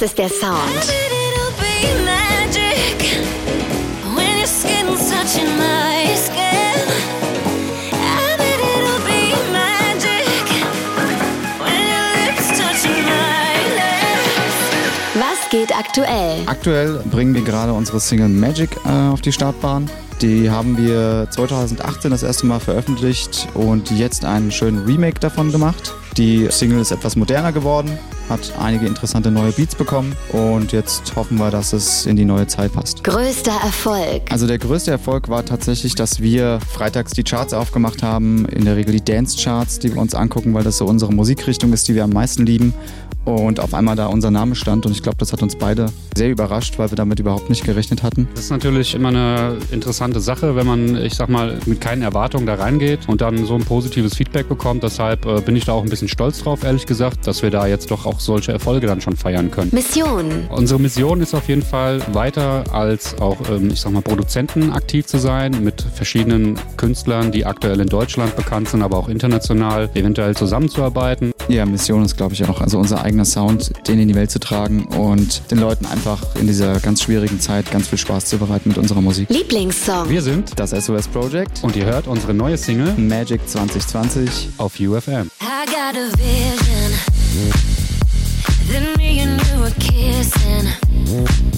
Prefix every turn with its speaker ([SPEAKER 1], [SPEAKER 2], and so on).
[SPEAKER 1] Das ist der Sound. Was geht aktuell?
[SPEAKER 2] Aktuell bringen wir gerade unsere Single Magic äh, auf die Startbahn. Die haben wir 2018 das erste Mal veröffentlicht und jetzt einen schönen Remake davon gemacht. Die Single ist etwas moderner geworden, hat einige interessante neue Beats bekommen und jetzt hoffen wir, dass es in die neue Zeit passt.
[SPEAKER 1] Größter Erfolg.
[SPEAKER 2] Also der größte Erfolg war tatsächlich, dass wir freitags die Charts aufgemacht haben, in der Regel die Dance Charts, die wir uns angucken, weil das so unsere Musikrichtung ist, die wir am meisten lieben und auf einmal da unser Name stand und ich glaube, das hat uns beide sehr überrascht, weil wir damit überhaupt nicht gerechnet hatten.
[SPEAKER 3] Das ist natürlich immer eine interessante Sache, wenn man, ich sag mal, mit keinen Erwartungen da reingeht und dann so ein positives Feedback bekommt. Deshalb äh, bin ich da auch ein bisschen stolz drauf, ehrlich gesagt, dass wir da jetzt doch auch solche Erfolge dann schon feiern können.
[SPEAKER 1] Mission.
[SPEAKER 3] Unsere Mission ist auf jeden Fall weiter als auch, ähm, ich sag mal, Produzenten aktiv zu sein mit verschiedenen Künstlern, die aktuell in Deutschland bekannt sind, aber auch international eventuell zusammenzuarbeiten.
[SPEAKER 2] Ja, Mission ist, glaube ich, auch also unser eigener Sound, den in die Welt zu tragen und den Leuten einfach in dieser ganz schwierigen Zeit ganz viel Spaß zu bereiten mit unserer Musik.
[SPEAKER 1] Lieblingssong.
[SPEAKER 3] Wir sind
[SPEAKER 2] Das SOS Project
[SPEAKER 3] und ihr hört unsere neue Single
[SPEAKER 2] Magic 2020
[SPEAKER 3] auf UFM.
[SPEAKER 4] I got a vision. Then me and you were kissing.